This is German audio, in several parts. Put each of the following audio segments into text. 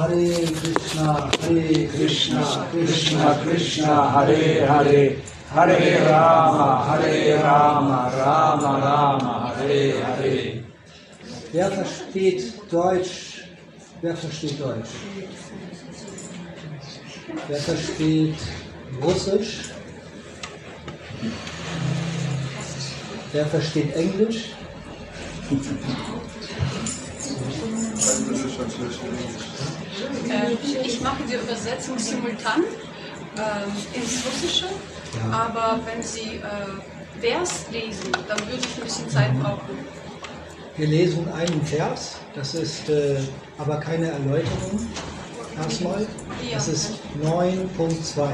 Hare Krishna, Hare Krishna, Krishna Krishna Hare Hare Hare Rama Hare Rama Rama Rama Hare Hare Wer versteht Deutsch? Wer versteht Deutsch? Wer versteht Russisch? Wer versteht Englisch? Ähm, ich mache die Übersetzung simultan ähm, ins Russische, Ja. aber wenn Sie äh, Vers lesen, dann würde ich ein bisschen Zeit brauchen. Wir lesen einen Vers, das ist äh, aber keine Erläuterung. Erstmal, das ist 9.2.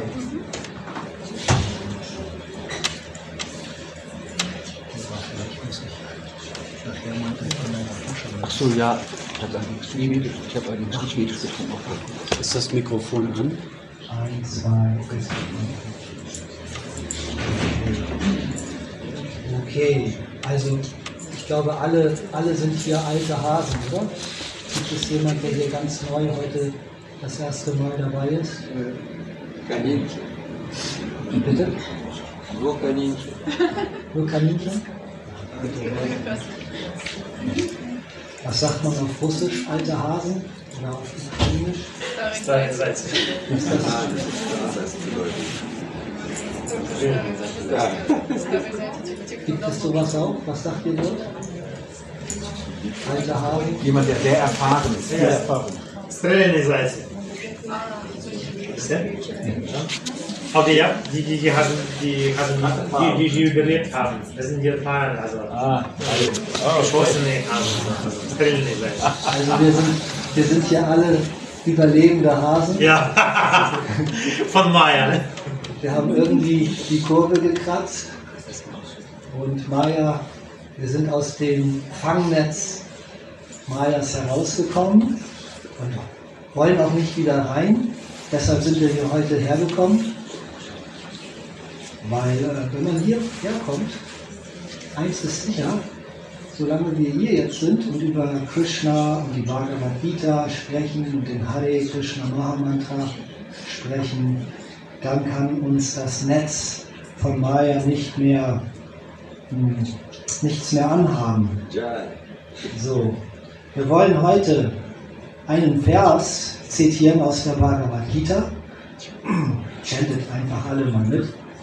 Ach so, ja, ich habe nicht mit, ich habe allerdings nicht mitgesprochen. Ist das Mikrofon an? 1, 2, Okay, also ich glaube, alle, alle sind hier alte Hasen, oder? Gibt es jemand, der hier ganz neu heute das erste Mal dabei ist? Kaninchen, Bitte? nur Kaninchen. Nur Kaninchen? Was sagt man auf Russisch, alte Hase? Oder auf Englisch? Steinsalz. Ist. Gibt es sowas auch? Was sagt ihr dort? Alte Hase? Jemand, der sehr erfahren ist. Sehr erfahren. Steinsalz. Ist der? Ja. Okay, ja, die, die, die, haben, die, haben, die, die, die überlebt haben. Das sind die Erfahrenen, also. Ah, ah also. Oh, Geschlossene haben. Das können nicht sein. Also, wir sind, wir sind hier alle überlebende Hasen. Ja, von Maya, ne? Wir haben irgendwie die Kurve gekratzt. Und Maya, wir sind aus dem Fangnetz Mayas herausgekommen und wollen auch nicht wieder rein. Deshalb sind wir hier heute hergekommen. Weil, äh, wenn man hier herkommt, eins ist sicher, solange wir hier jetzt sind und über Krishna und die Bhagavad Gita sprechen und den Hare Krishna Mahamantra sprechen, dann kann uns das Netz von Maya nicht mehr hm, nichts mehr anhaben. So, wir wollen heute einen Vers zitieren aus der Bhagavad Gita. Chantet einfach alle mal mit.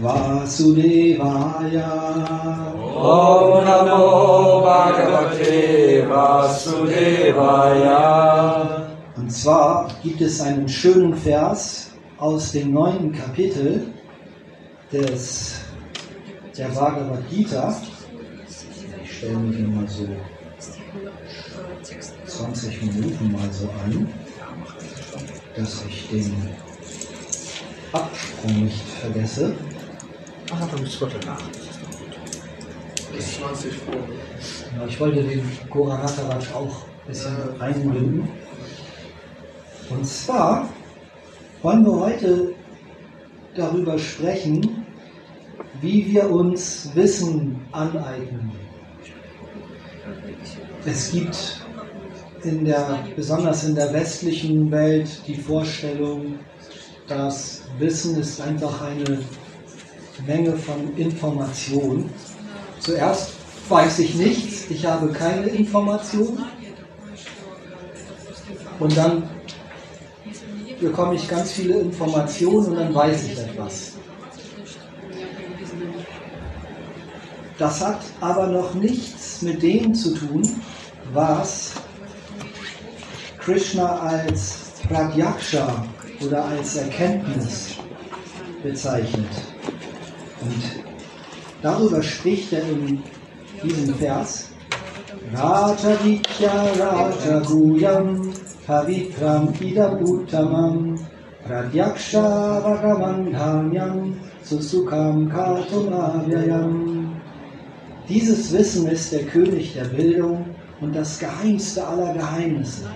Vasudevaya. Om Namo Bhagavate Vasudevaya. Und zwar gibt es einen schönen Vers aus dem neunten Kapitel des, der Bhagavad Gita. Ich stelle mir den mal so 20 Minuten mal so an, dass ich den Absprung nicht vergesse. Ach, du bist Viertel nach. Ja, ich wollte den Goranataraj auch ein bisschen einbinden. Und zwar wollen wir heute darüber sprechen, wie wir uns Wissen aneignen. Es gibt in der, besonders in der westlichen Welt die Vorstellung, dass Wissen ist einfach eine Menge von Information. Zuerst weiß ich nichts, ich habe keine Information. Und dann bekomme ich ganz viele Informationen und dann weiß ich etwas. Das hat aber noch nichts mit dem zu tun, was Krishna als Pratyaksha oder als Erkenntnis bezeichnet. Und darüber spricht er in diesem Vers. Raja Vidya Raja Guyam Pavitram idam uttamam pradyaksha bhagavandhanyam susukam katum avyayam. Dieses Wissen ist der König der Bildung und das geheimste aller Geheimnisse.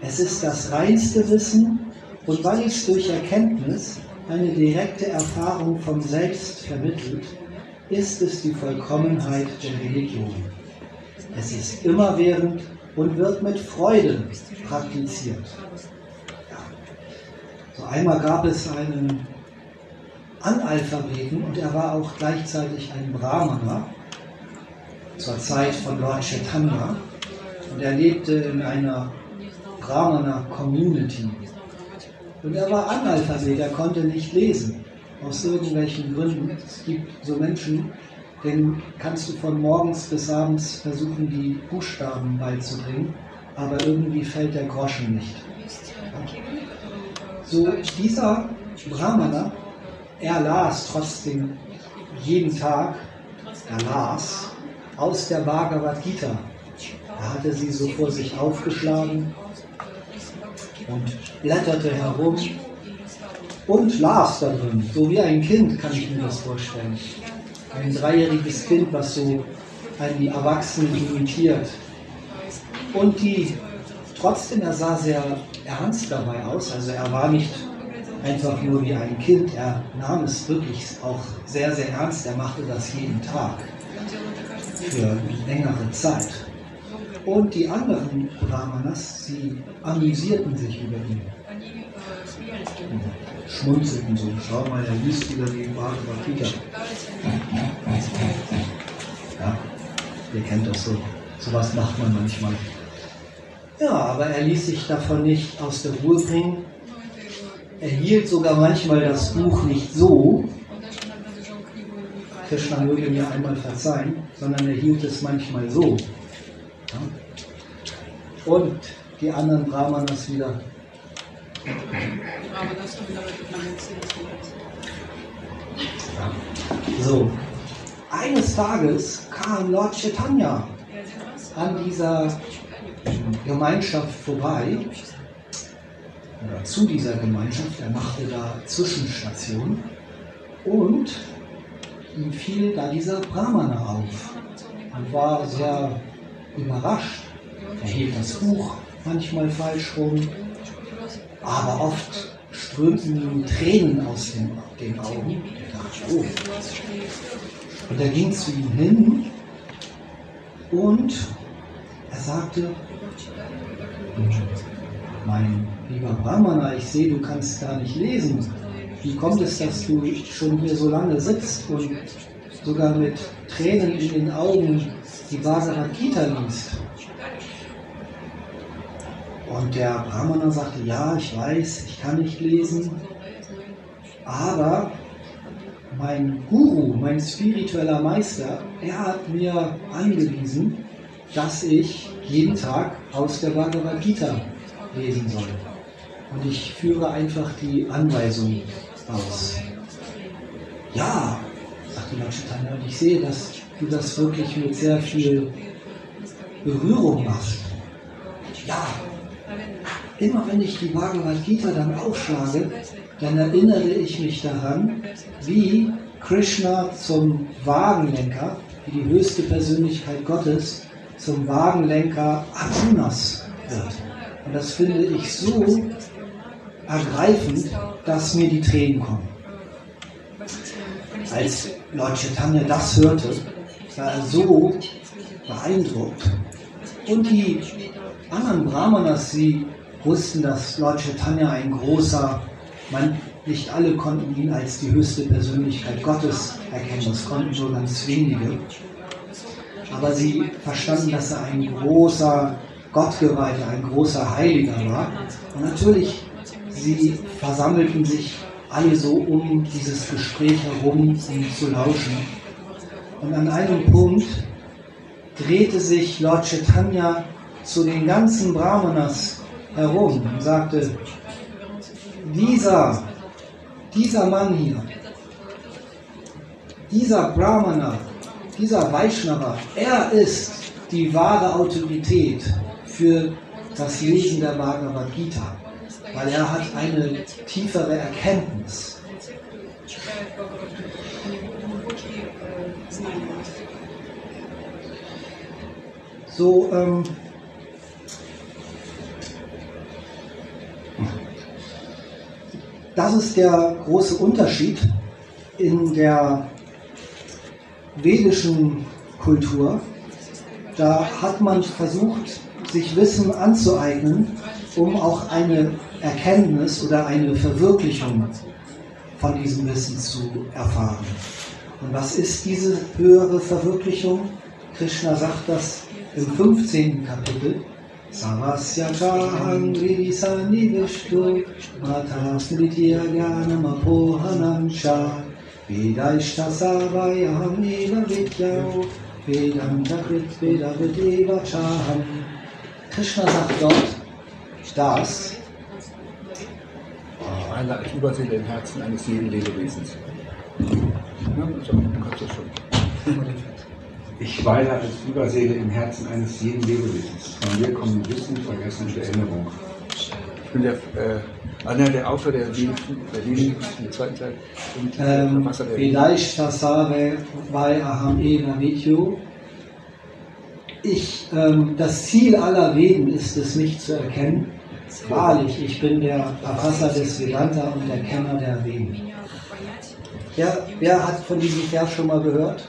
Es ist das reinste Wissen und weil es durch Erkenntnis eine direkte Erfahrung vom Selbst vermittelt, ist es die Vollkommenheit der Religion. Es ist immerwährend und wird mit Freude praktiziert. Ja. So einmal gab es einen Analphabeten und er war auch gleichzeitig ein Brahmana zur Zeit von Lord Chaitanya und er lebte in einer Brahmana Community. Und er war Analphabet, er konnte nicht lesen. Aus irgendwelchen Gründen. Es gibt so Menschen, denen kannst du von morgens bis abends versuchen, die Buchstaben beizubringen, aber irgendwie fällt der Groschen nicht. So, dieser Brahmana, er las trotzdem jeden Tag, er las aus der Bhagavad Gita. Er hatte sie so vor sich aufgeschlagen und blätterte herum und las da drin. So wie ein Kind kann ich mir das vorstellen. Ein dreijähriges Kind, was so an die Erwachsenen imitiert. Und die, trotzdem, er sah sehr ernst dabei aus. Also er war nicht einfach nur wie ein Kind, er nahm es wirklich auch sehr, sehr ernst. Er machte das jeden Tag für längere Zeit. Und die anderen Brahmanas, sie amüsierten sich über ihn. Schmunzelten so. Schau mal, er liest wieder die Bhagavad Gita. Ja, ihr kennt das so. Sowas macht man manchmal. Ja, aber er ließ sich davon nicht aus der Ruhe bringen. Er hielt sogar manchmal das Buch nicht so, Krishna möge mir einmal verzeihen, sondern er hielt es manchmal so. Und die anderen Brahmanas wieder. So, eines Tages kam Lord Chaitanya an dieser Gemeinschaft vorbei, oder zu dieser Gemeinschaft, er machte da Zwischenstation. Und ihm fiel da dieser Brahmana auf. Und war sehr überrascht. Er hielt das Buch manchmal falsch rum, aber oft strömten ihm Tränen aus den, den Augen. Er dachte, oh. Und er ging zu ihm hin und er sagte, mein lieber Brahmana, ich sehe, du kannst gar nicht lesen. Wie kommt es, dass du schon hier so lange sitzt und sogar mit Tränen in den Augen die Bhagavad Gita liest? Und der Brahmana sagte, ja, ich weiß, ich kann nicht lesen, aber mein Guru, mein spiritueller Meister, er hat mir angewiesen, dass ich jeden Tag aus der Bhagavad Gita lesen soll. Und ich führe einfach die Anweisung aus. Ja, sagte Lord Chaitanya, und ich sehe, dass du das wirklich mit sehr viel Berührung machst. Ja, immer wenn ich die Bhagavad Gita dann aufschlage, dann erinnere ich mich daran, wie Krishna zum Wagenlenker, wie die höchste Persönlichkeit Gottes, zum Wagenlenker Arjunas wird. Und das finde ich so ergreifend, dass mir die Tränen kommen. Als Lord Chaitanya das hörte, war er so beeindruckt. Und die anderen Brahmanas, sie wussten, dass Lord Chaitanya ein großer, man, nicht alle konnten ihn als die höchste Persönlichkeit Gottes erkennen, das konnten nur ganz wenige. Aber sie verstanden, dass er ein großer Gottgeweihter, ein großer Heiliger war. Und natürlich, sie versammelten sich alle so um dieses Gespräch herum, um zu lauschen. Und an einem Punkt drehte sich Lord Chaitanya zu den ganzen Brahmanas herum und sagte, dieser, dieser Mann hier, dieser Brahmana, dieser Vaishnava, er ist die wahre Autorität für das Lesen der Bhagavad Gita, weil er hat eine tiefere Erkenntnis. So, ähm, das ist der große Unterschied in der vedischen Kultur. Da hat man versucht, sich Wissen anzueignen, um auch eine Erkenntnis oder eine Verwirklichung von diesem Wissen zu erfahren. Und was ist diese höhere Verwirklichung? Krishna sagt das im 15. Kapitel. Savasya chaham vidisanivishtu mata smritya jnanam apohanam cha vedaishta savayaham eva vidyao vedanta krit vedavideva chaham. Krishna sagt dort, das Ich meine als im Herzen eines jeden Lebewesens. Ja, so, du kannst das schon. Ich weile als Überseele im Herzen eines jeden Lebewesens. Von mir kommen Wissen, Vergessen und Erinnerung. Ich bin der, äh, einer der Autor der Berlin, im zweiten Teil. Äh, ähm, vielleicht Sasare vai aham e namityo. Ich, ähm, das Ziel aller Reden ist es, mich zu erkennen. Wahrlich, ich bin der Verfasser des Vedanta und der Kenner der Reden. Ja, wer hat von diesem Vers schon mal gehört?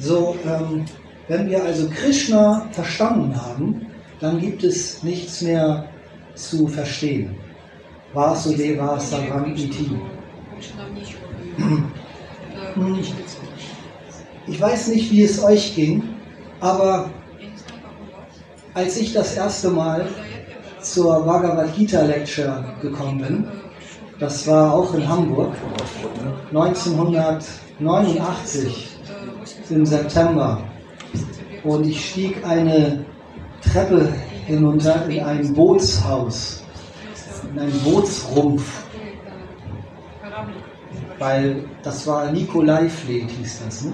So, ähm, wenn wir also Krishna verstanden haben, dann gibt es nichts mehr zu verstehen. Vasudeva Saram Iti. Ich weiß nicht, wie es euch ging, aber als ich das erste Mal zur Bhagavad Gita Lecture gekommen bin, das war auch in Hamburg, 1989, im September. Und ich stieg eine Treppe hinunter in ein Bootshaus, in einen Bootsrumpf, weil das war Nikolai-Fleet, hieß das. Ne?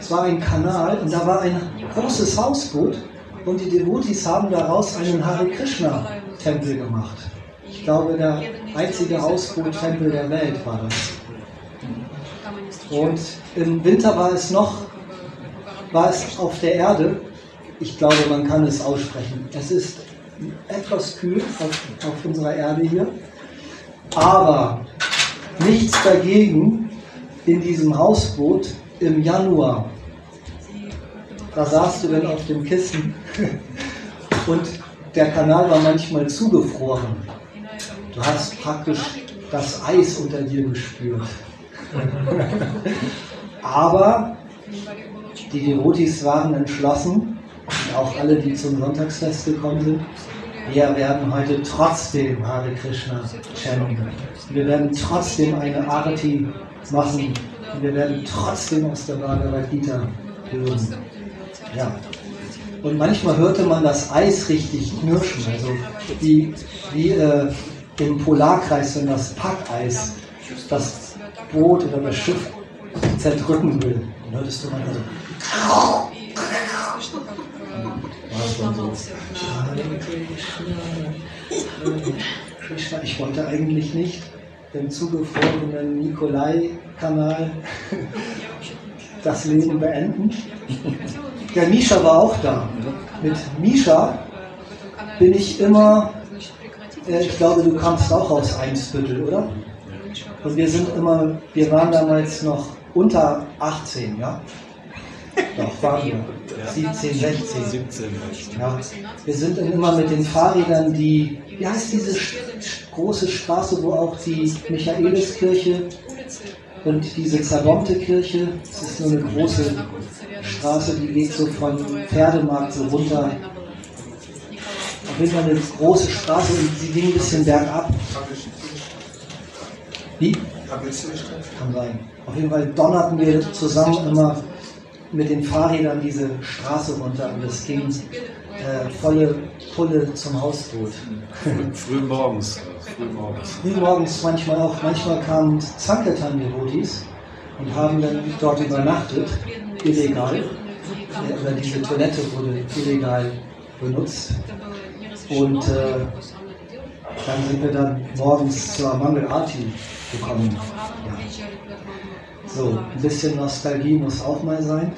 Es war ein Kanal und da war ein großes Hausboot und die Devotis haben daraus einen Hare Krishna-Tempel gemacht. Ich glaube, der einzige Hausboot-Tempel der Welt war das. Und im Winter war es noch, war es auf der Erde. Ich glaube, man kann es aussprechen. Es ist etwas kühl auf, auf unserer Erde hier, aber nichts dagegen in diesem Hausboot im Januar. Da saßt du dann auf dem Kissen und der Kanal war manchmal zugefroren. Du hast praktisch das Eis unter dir gespürt. Aber die Devotis waren entschlossen, und auch alle, die zum Sonntagsfest gekommen sind, wir werden heute trotzdem Hare Krishna chanten. Wir werden trotzdem eine Arati machen. Und wir werden trotzdem aus der Bhagavad Gita hören. Ja. Und manchmal hörte man das Eis richtig knirschen, also wie, wie äh, im Polarkreis, wenn das Packeis das Boot oder das Schiff zerdrücken will. Hörtest du manchmal so. Ich wollte eigentlich nicht im zugefrorenen Nikolai-Kanal das Leben beenden. Der Misha war auch da. Mit Misha bin ich immer, äh, ich glaube, du kamst auch aus Einsviertel, oder? Und wir sind immer, wir waren damals noch unter 18, ja? Doch, waren wir. 17, 16. 17. Ja, wir sind dann immer mit den Fahrrädern die, wie heißt diese große Straße, wo auch die Michaeliskirche und diese zerbombte Kirche, es ist nur eine große Straße, die geht so von Pferdemarkt so runter. Auf jeden Fall eine große Straße und sie ging ein bisschen bergab. Wie? Kann sein. Auf jeden Fall donnerten wir zusammen immer mit den Fahrrädern diese Straße runter und es ging äh, volle Pulle zum Hausboot. Früh morgens. Früh morgens. Frühmorgens manchmal auch, manchmal kamen Sankirtan-Devotis und haben dann dort übernachtet. illegal. Ja, Oder diese Toilette wurde illegal benutzt. Und äh, dann sind wir dann morgens zur Mangel Arti gekommen. Ja. So, ein bisschen Nostalgie muss auch mal sein.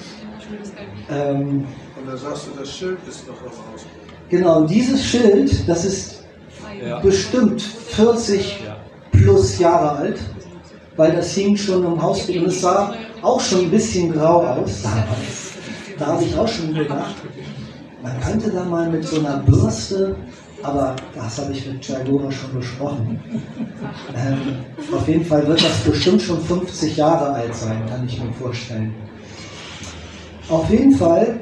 Ähm, Und da sagst du, das Schild ist noch am Haus. genau, dieses Schild, das ist Ja. bestimmt 40 Ja. plus Jahre alt, weil das hing schon im Haus und es sah auch schon ein bisschen grau aus damals. Da habe ich auch schon gedacht, man könnte da mal mit so einer Bürste, aber das habe ich mit Jaigora schon besprochen. Ähm, auf jeden Fall wird das bestimmt schon 50 Jahre alt sein, kann ich mir vorstellen. Auf jeden Fall,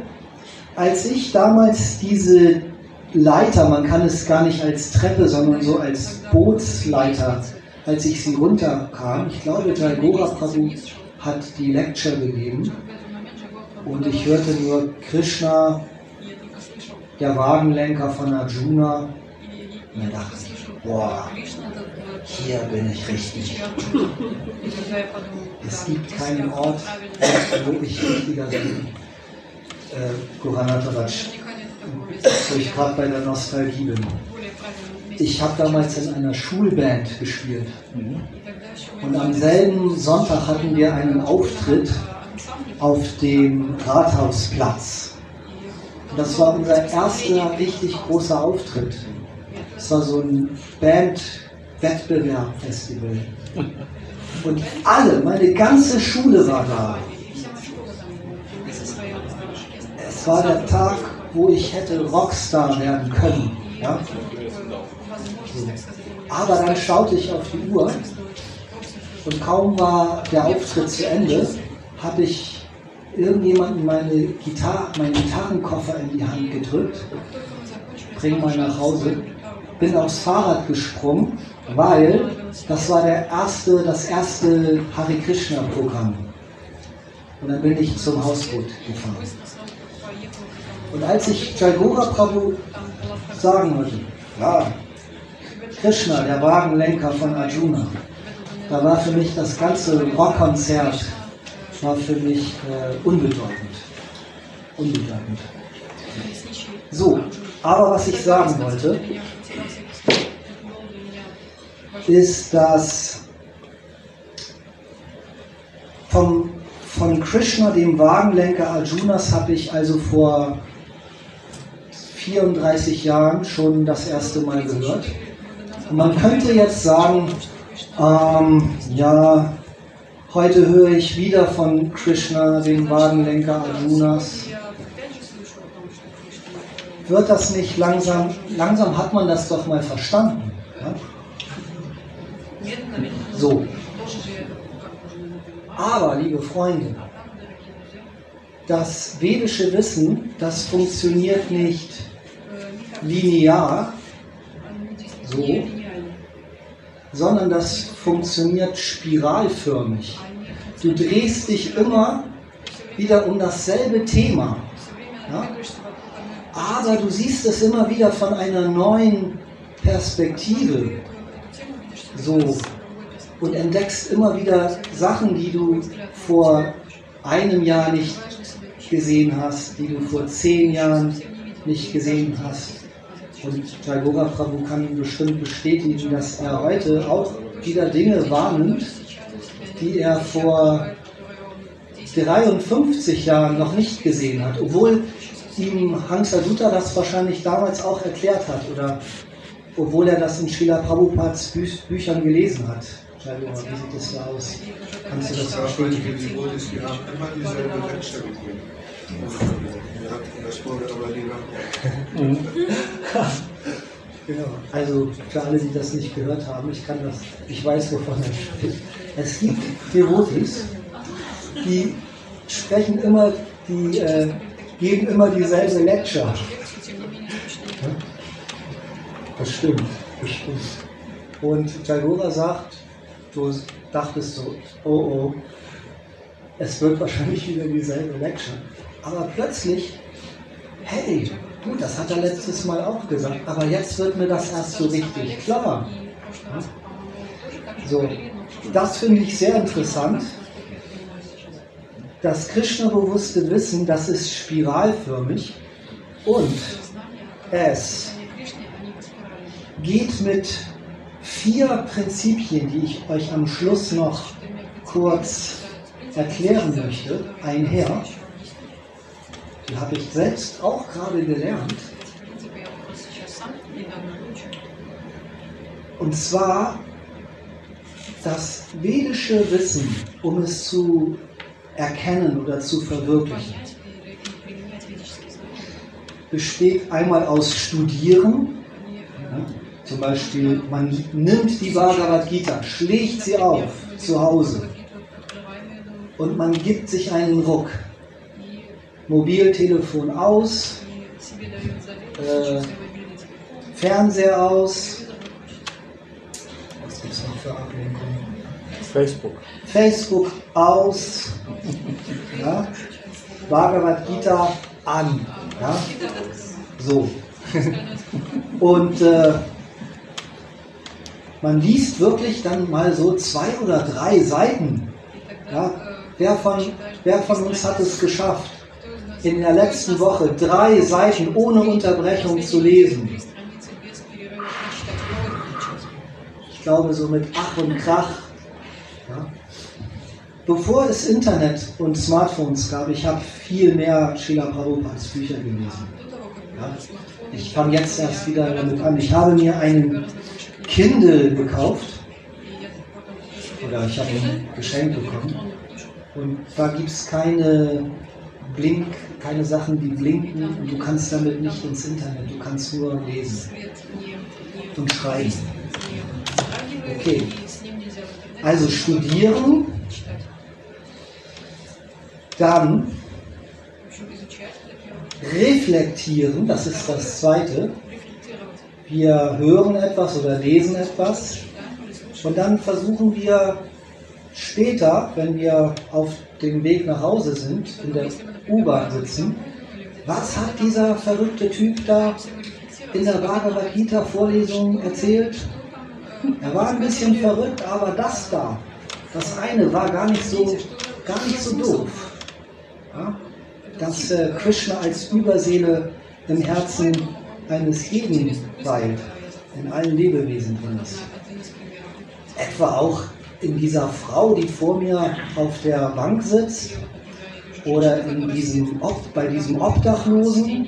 als ich damals diese Leiter, man kann es gar nicht als Treppe, sondern so als Bootsleiter, als ich sie runterkam, ich glaube, Jaigora Prabhu hat die Lecture gegeben und ich hörte nur Krishna, der Wagenlenker von Arjuna. Und da dachte ich, boah, hier bin ich richtig. Es gibt keinen Ort, wo ich richtiger bin. Äh, Guranatavaj, wo ich gerade bei der Nostalgie bin. Ich habe damals in einer Schulband gespielt. Und am selben Sonntag hatten wir einen Auftritt auf dem Rathausplatz. Und das war unser erster richtig großer Auftritt. Es war so ein Band-Wettbewerb-Festival. Und alle, meine ganze Schule war da. Es war der Tag, wo ich hätte Rockstar werden können. Ja? Aber dann schaute ich auf die Uhr und kaum war der Auftritt zu Ende, habe ich irgendjemanden meine Gitarre, meinen Gitarrenkoffer in die Hand gedrückt, bring mal nach Hause, bin aufs Fahrrad gesprungen, weil das war der erste, das erste Hare Krishna Programm. Und dann bin ich zum Hausboot gefahren. Und als ich Jaigora Prabhu sagen wollte, ja, Krishna, der Wagenlenker von Arjuna, da war für mich das ganze Rockkonzert war für mich äh, unbedeutend. Unbedeutend. So, aber was ich sagen wollte, ist, dass vom, von Krishna, dem Wagenlenker Arjunas, habe ich also vor 34 Jahren schon das erste Mal gehört. Und man könnte jetzt sagen, ähm, ja, heute höre ich wieder von Krishna, dem Wagenlenker Arjunas. Wird das nicht langsam, langsam hat man das doch mal verstanden. Ja? So. Aber, liebe Freunde, das vedische Wissen, das funktioniert nicht linear, so, sondern das funktioniert spiralförmig. Du drehst dich immer wieder um dasselbe Thema. Ja? Aber du siehst es immer wieder von einer neuen Perspektive. So. Und entdeckst immer wieder Sachen, die du vor einem Jahr nicht gesehen hast, die du vor zehn Jahren nicht gesehen hast. Und Jaigora Prabhu kann bestimmt bestätigen, dass er heute auch wieder Dinge wahrnimmt, die er vor 53 Jahren noch nicht gesehen hat, obwohl ihm Hansadutta das wahrscheinlich damals auch erklärt hat oder obwohl er das in Srila Prabhupads Bü Büchern gelesen hat. Jaigora, wie sieht das da aus? Kannst du das bestätigen? Wurde aber lieber. Genau. Also für alle, die das nicht gehört haben, ich kann das, ich weiß, wovon er spricht. Es gibt Devotis, die sprechen immer, die äh, geben immer dieselbe Lecture. Das stimmt, das stimmt. Und Jaigora sagt, du dachtest so, oh oh, es wird wahrscheinlich wieder dieselbe Lecture. Aber plötzlich, hey, gut, das hat er letztes Mal auch gesagt, aber jetzt wird mir das erst so richtig klar. So, das finde ich sehr interessant. das Krishna-bewusste Wissen, das ist spiralförmig und es geht mit vier Prinzipien, die ich euch am Schluss noch kurz erklären möchte, einher. Die habe ich selbst auch gerade gelernt. Und zwar das vedische Wissen, um es zu erkennen oder zu verwirklichen, besteht einmal aus Studieren. Ja, zum Beispiel, man nimmt die Bhagavad Gita, schlägt sie auf zu Hause und man gibt sich einen Ruck. Mobiltelefon aus, äh, Fernseher aus. Was gibt es noch für Ablenkungen? Facebook. Facebook aus, ja, Bhagavad Gita an. Ja, so. Und äh, man liest wirklich dann mal so zwei oder drei Seiten. Ja, wer, von, wer von uns hat es geschafft, in der letzten Woche drei Seiten ohne Unterbrechung zu lesen? Ich glaube, so mit Ach und Krach. Ja. Bevor es Internet und Smartphones gab, ich habe viel mehr Srila Prabhupads Bücher gelesen. Ja. Ich fange jetzt erst wieder damit an. Ich habe mir einen Kindle gekauft. Oder ich habe ein Geschenk bekommen. Und da gibt es keine Blink, keine Sachen, die blinken und du kannst damit nicht ins Internet, du kannst nur lesen und schreiben. Okay. Also studieren, dann reflektieren, das ist das zweite. Wir hören etwas oder lesen etwas und dann versuchen wir später, wenn wir auf dem Weg nach Hause sind, in der U-Bahn sitzen, was hat dieser verrückte Typ da in der Bhagavad Gita Vorlesung erzählt? Er war ein bisschen verrückt, aber das da, das eine war gar nicht so, gar nicht so doof. Ja? Dass äh, Krishna als Überseele im Herzen eines jeden weilt, in allen Lebewesen drin ist. Etwa auch in dieser Frau, die vor mir auf der Bank sitzt, oder in diesem, bei diesem Obdachlosen,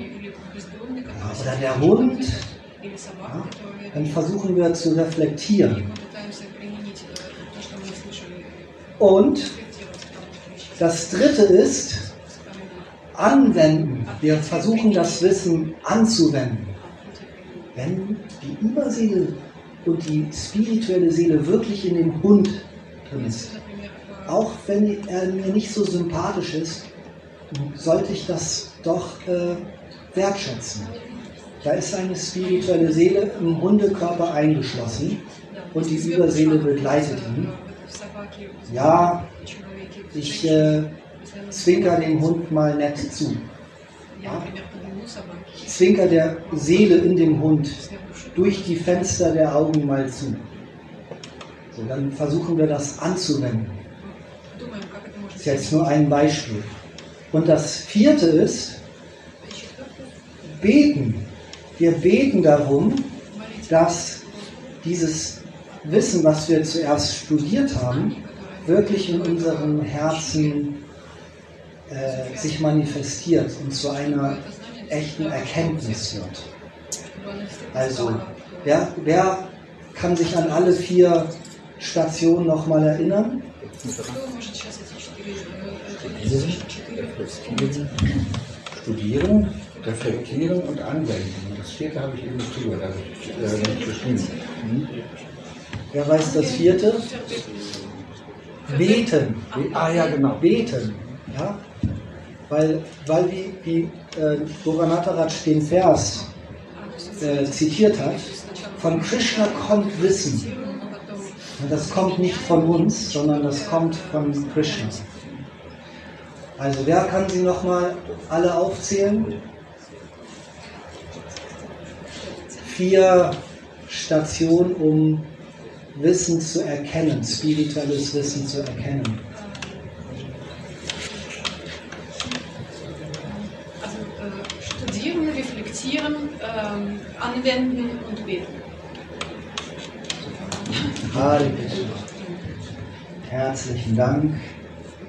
oder der Hund. Ja, dann versuchen wir zu reflektieren. Und das Dritte ist, anwenden. Wir versuchen das Wissen anzuwenden. Wenn die Überseele und die spirituelle Seele wirklich in dem Hund drin ist, auch wenn er mir nicht so sympathisch ist, sollte ich das doch äh, wertschätzen. Da ist eine spirituelle Seele im Hundekörper eingeschlossen und die Überseele begleitet ihn. Ja, ich äh, zwinker dem Hund mal nett zu. Ja? Zwinker der Seele in dem Hund durch die Fenster der Augen mal zu. So, dann versuchen wir das anzuwenden. Das ist jetzt nur ein Beispiel. Und das vierte ist, beten. Wir beten darum, dass dieses Wissen, was wir zuerst studiert haben, wirklich in unserem Herzen äh, sich manifestiert und zu einer echten Erkenntnis wird. Also, wer, wer kann sich an alle vier Stationen nochmal erinnern? Studieren, reflektieren und anwenden. Das vierte habe ich eben nicht drüber, äh, nicht geschrieben. Hm? Wer weiß das vierte? Beten. Ah ja, genau. Beten. Ja? Weil, weil wie, wie äh, Boganataraj den Vers äh, zitiert hat, von Krishna kommt Wissen. Das kommt nicht von uns, sondern das kommt von Krishna. Also wer kann sie nochmal alle aufzählen? Vier Stationen, um Wissen zu erkennen, spirituelles Wissen zu erkennen. Also äh, studieren, reflektieren, äh, anwenden und beten. Hare Krishna. Herzlichen Dank.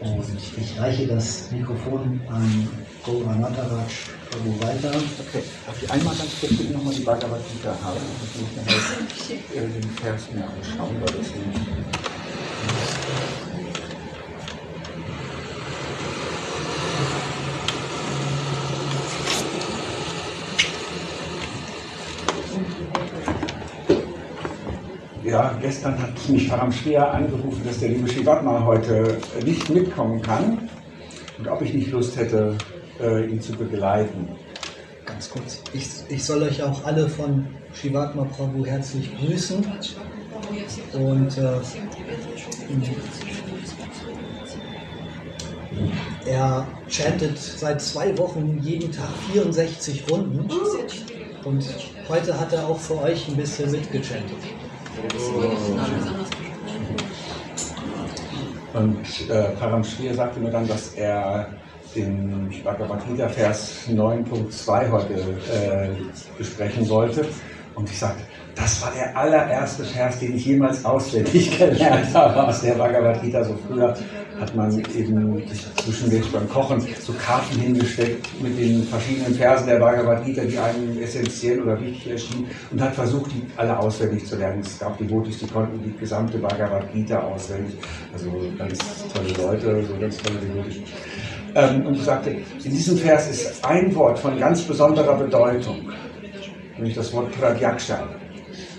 Und ich reiche das Mikrofon an Gaura Nataraj Prabhu weiter. Okay, darf ich einmal ganz kurz bitte nochmal die Bhagavad Gita haben? Ich muss mir halt den Vers mir anschauen, weil das nämlich Ja, gestern hat mich Param Shriya angerufen, dass der liebe Shivatma heute nicht mitkommen kann und ob ich nicht Lust hätte, äh, ihn zu begleiten. Ganz kurz. Ich, ich soll euch auch alle von Shivatma Prabhu herzlich grüßen. Und äh, er chantet seit zwei Wochen jeden Tag 64 Runden. Und heute hat er auch für euch ein bisschen mitgechantet. Und äh, Param Shriya sagte mir dann, dass er den Bhagavad Gita Vers 9.2 heute äh, besprechen wollte. Und ich sagte, das war der allererste Vers, den ich jemals auswendig gelernt habe aus der Bhagavad Gita. So früher hat man eben sich zwischendurch beim Kochen so Karten hingesteckt mit den verschiedenen Versen der Bhagavad Gita, die einem essentiell oder wichtig erschienen und hat versucht, die alle auswendig zu lernen. Es gab Devotis, die konnten die gesamte Bhagavad Gita auswendig. Also ganz tolle Leute, so ganz tolle Devotis. Ähm, und sagte, in diesem Vers ist ein Wort von ganz besonderer Bedeutung, nämlich das Wort Pradyaksha,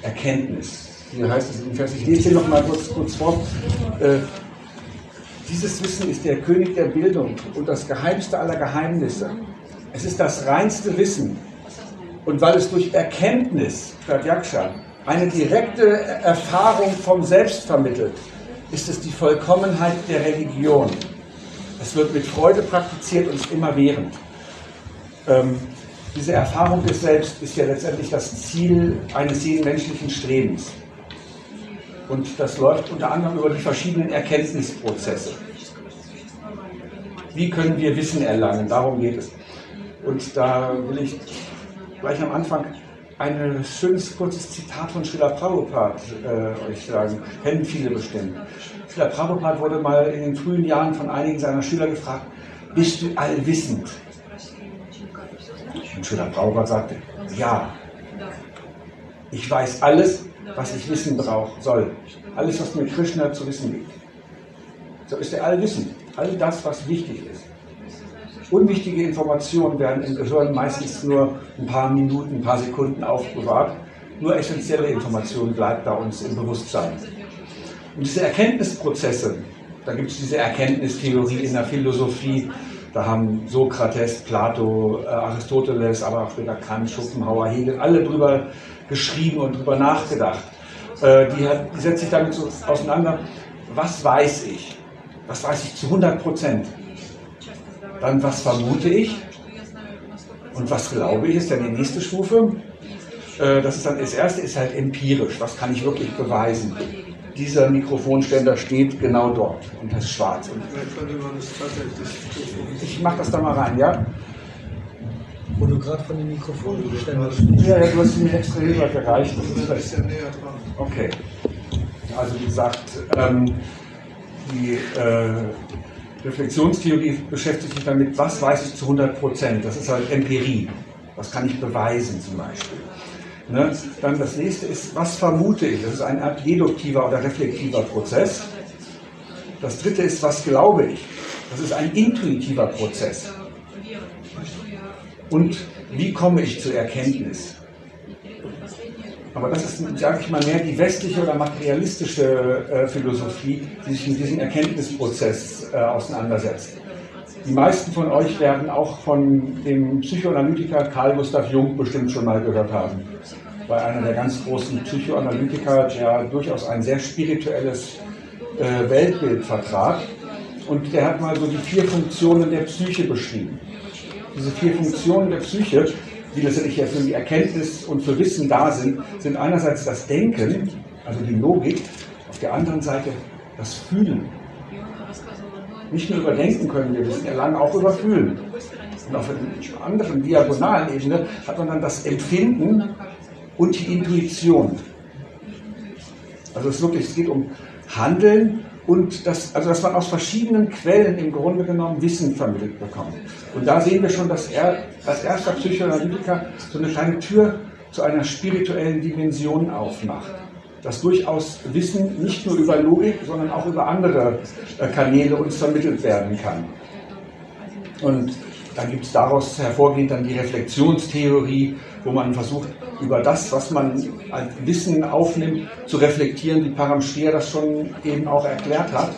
Erkenntnis. Hier heißt es in dem Vers, ich lese hier nochmal kurz, kurz vor. Äh, dieses Wissen ist der König der Bildung und das geheimste aller Geheimnisse. Es ist das reinste Wissen. Und weil es durch Erkenntnis, Pradyaksha, eine direkte Erfahrung vom Selbst vermittelt, ist es die Vollkommenheit der Religion. Es wird mit Freude praktiziert und ist immer während. Ähm, diese Erfahrung des Selbst ist ja letztendlich das Ziel eines jeden menschlichen Strebens. Und das läuft unter anderem über die verschiedenen Erkenntnisprozesse. Wie können wir Wissen erlangen? Darum geht es. Und da will ich gleich am Anfang ein schönes kurzes Zitat von Srila Prabhupada äh, euch sagen. Kennen viele bestimmt. Srila Prabhupada wurde mal in den frühen Jahren von einigen seiner Schüler gefragt, bist du allwissend? Und Srila Prabhupada sagte, ja, ich weiß alles, was ich wissen brauche, soll. Alles, was mir Krishna zu wissen gibt. So ist er allwissend. All das, was wichtig ist. Unwichtige Informationen werden im Gehirn meistens nur ein paar Minuten, ein paar Sekunden aufbewahrt. Nur essentielle Information bleibt da uns im Bewusstsein. Und diese Erkenntnisprozesse, da gibt es diese Erkenntnistheorie in der Philosophie, da haben Sokrates, Plato, äh, Aristoteles, aber auch später Kant, Schopenhauer, Hegel, alle drüber geschrieben und drüber nachgedacht. Äh, die, hat, die setzt sich damit so auseinander, was weiß ich? Was weiß ich zu 100 Prozent? Dann was vermute ich? Und was glaube ich, ist dann die nächste Stufe. Äh, das ist dann das erste, ist halt empirisch. Was kann ich wirklich beweisen? Dieser Mikrofonständer steht genau dort und das ist schwarz. Ich mache das da mal rein, ja? Wo du gerade von dem Mikrofonständer sprichst. Ja, ja, du hast mir extra rüber gereicht. Das ist Ein bisschen näher dran. Okay. Also wie gesagt, ähm, die äh, Reflexionstheorie beschäftigt sich damit, was weiß ich zu 100 Prozent. Das ist halt Empirie. Was kann ich beweisen zum Beispiel. Ne? Dann das nächste ist, was vermute ich? Das ist Art deduktiver oder reflektiver Prozess. Das dritte ist, was glaube ich? Das ist ein intuitiver Prozess. Und wie komme ich zur Erkenntnis? Aber das ist, sage ich mal, mehr die westliche oder materialistische äh, Philosophie, die sich mit diesem Erkenntnisprozess äh, auseinandersetzt. Die meisten von euch werden auch von dem Psychoanalytiker Carl Gustav Jung bestimmt schon mal gehört haben. War einer der ganz großen Psychoanalytiker, der durchaus ein sehr spirituelles äh, Weltbild vertrat. Und der hat mal so die vier Funktionen der Psyche beschrieben. Diese vier Funktionen der Psyche, die letztendlich ja für die Erkenntnis und für Wissen da sind, sind einerseits das Denken, also die Logik, auf der anderen Seite das Fühlen. Nicht nur über Denken können wir Wissen erlangen, auch über Fühlen. Und auf einer anderen diagonalen Ebene hat man dann das Empfinden und die Intuition. Also es, wirklich, es geht um Handeln und das, also dass man aus verschiedenen Quellen im Grunde genommen Wissen vermittelt bekommt. Und da sehen wir schon, dass er als erster Psychoanalytiker so eine kleine Tür zu einer spirituellen Dimension aufmacht. Dass durchaus Wissen nicht nur über Logik, sondern auch über andere äh, Kanäle uns vermittelt werden kann. Und dann gibt es daraus hervorgehend dann die Reflexionstheorie, wo man versucht, über das, was man als Wissen aufnimmt, zu reflektieren, wie Paramshir das schon eben auch erklärt hat.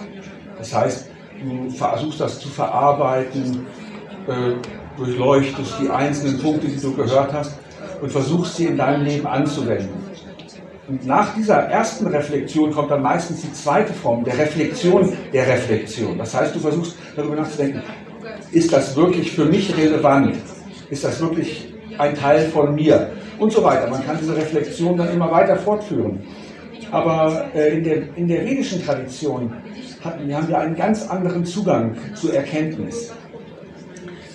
Das heißt, du versuchst das zu verarbeiten, äh, durchleuchtest die einzelnen Punkte, die du gehört hast und versuchst sie in deinem Leben anzuwenden. Und nach dieser ersten Reflexion kommt dann meistens die zweite Form der Reflexion der Reflexion. Das heißt, du versuchst darüber nachzudenken, ist das wirklich für mich relevant? Ist das wirklich ein Teil von mir? Und so weiter. Man kann diese Reflexion dann immer weiter fortführen. Aber äh, in, der, in der vedischen Tradition hatten, wir haben wir einen ganz anderen Zugang zur Erkenntnis.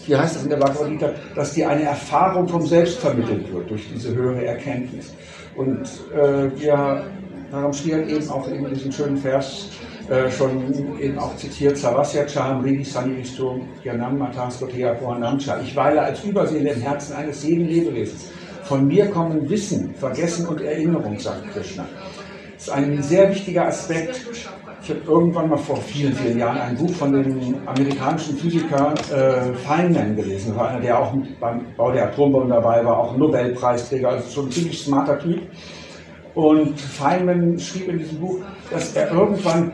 Hier heißt es in der Bhagavad Gita, dass dir eine Erfahrung vom Selbst vermittelt wird durch diese höhere Erkenntnis. Und äh, wir haben Schlieren eben auch in diesem schönen Vers äh, schon eben auch zitiert, Savasya Cham Ridi Sanivishto Yanam Mataskotea Pohanamcha. Ich weile als Überseele im Herzen eines jeden Lebewesens. Von mir kommen Wissen, Vergessen und Erinnerung, sagt Krishna. Das ist ein sehr wichtiger Aspekt. Ich habe irgendwann mal vor vielen, vielen Jahren ein Buch von dem amerikanischen Physiker äh, Feynman gelesen. Das war einer, der auch beim Bau der Atombomben dabei war, auch Nobelpreisträger, also schon ein ziemlich smarter Typ. Und Feynman schrieb in diesem Buch, dass er irgendwann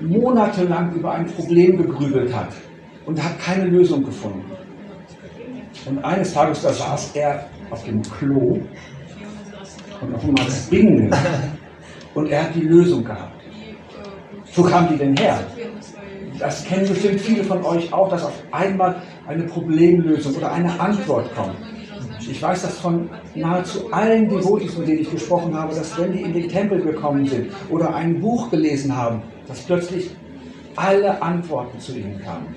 monatelang über ein Problem gegrübelt hat und hat keine Lösung gefunden. Und eines Tages, da saß er auf dem Klo und auf einmal Bingen und er hat die Lösung gehabt. Wo kam die denn her? Das kennen bestimmt viele von euch auch, dass auf einmal eine Problemlösung oder eine Antwort kommt. Ich weiß das von nahezu allen Devotis, mit denen ich gesprochen habe, dass wenn die in den Tempel gekommen sind oder ein Buch gelesen haben, dass plötzlich alle Antworten zu ihnen kamen.